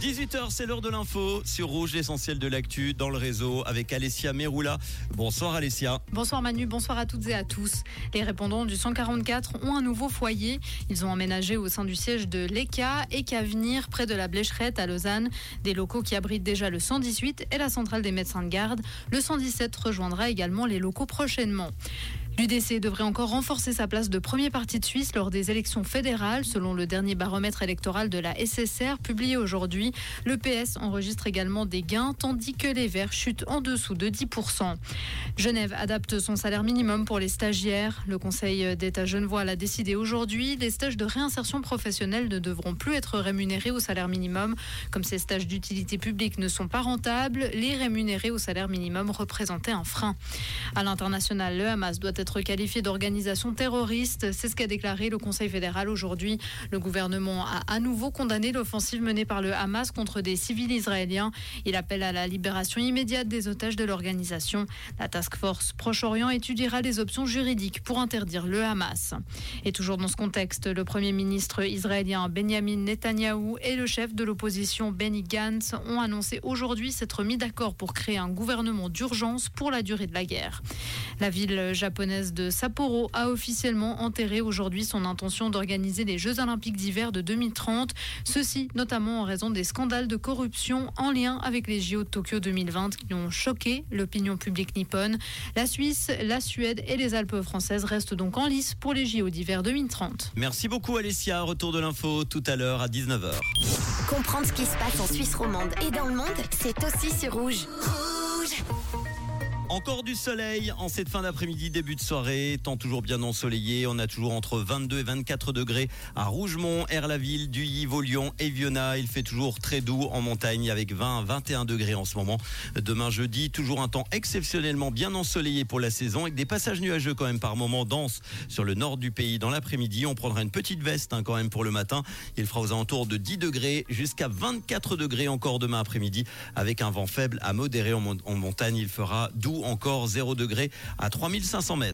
18h, c'est l'heure de l'info sur Rouge, l'essentiel de l'actu dans le réseau avec Alessia Meroula. Bonsoir Alessia. Bonsoir Manu, bonsoir à toutes et à tous. Les répondants du 144 ont un nouveau foyer. Ils ont emménagé au sein du siège de l'ECA et qu'à venir près de la Blécherette à Lausanne. Des locaux qui abritent déjà le 118 et la centrale des médecins de garde. Le 117 rejoindra également les locaux prochainement. L'UDC devrait encore renforcer sa place de premier parti de Suisse lors des élections fédérales, selon le dernier baromètre électoral de la SSR publié aujourd'hui. Le PS enregistre également des gains, tandis que les Verts chutent en dessous de 10%. Genève adapte son salaire minimum pour les stagiaires. Le Conseil d'État genevois l'a décidé aujourd'hui. Les stages de réinsertion professionnelle ne devront plus être rémunérés au salaire minimum. Comme ces stages d'utilité publique ne sont pas rentables, les rémunérés au salaire minimum représentaient un frein. À l'international, le Hamas doit être qualifié d'organisation terroriste. C'est ce qu'a déclaré le Conseil fédéral aujourd'hui. Le gouvernement a à nouveau condamné l'offensive menée par le Hamas contre des civils israéliens. Il appelle à la libération immédiate des otages de l'organisation. La task force Proche-Orient étudiera les options juridiques pour interdire le Hamas. Et toujours dans ce contexte, le premier ministre israélien Benjamin Netanyahou et le chef de l'opposition Benny Gantz ont annoncé aujourd'hui s'être mis d'accord pour créer un gouvernement d'urgence pour la durée de la guerre. La ville japonaise de Sapporo a officiellement enterré aujourd'hui son intention d'organiser les Jeux olympiques d'hiver de 2030. Ceci notamment en raison des scandales de corruption en lien avec les JO de Tokyo 2020 qui ont choqué l'opinion publique nippone. La Suisse, la Suède et les Alpes françaises restent donc en lice pour les JO d'hiver 2030. Merci beaucoup Alessia. Retour de l'info tout à l'heure à 19h. Comprendre ce qui se passe en Suisse romande et dans le monde, c'est aussi sur Rouge. Rouge encore du soleil en cette fin d'après-midi, début de soirée, temps toujours bien ensoleillé. On a toujours entre 22 et 24 degrés à Rougemont, Air-la-Ville, Duy, Vaulion et Viona. Il fait toujours très doux en montagne avec 20 21 degrés en ce moment. Demain jeudi, toujours un temps exceptionnellement bien ensoleillé pour la saison avec des passages nuageux quand même par moments denses sur le nord du pays. Dans l'après-midi, on prendra une petite veste hein, quand même pour le matin. Il fera aux alentours de 10 degrés jusqu'à 24 degrés encore demain après-midi avec un vent faible à modéré en, en montagne. Il fera doux encore 0 degré à 3500 mètres.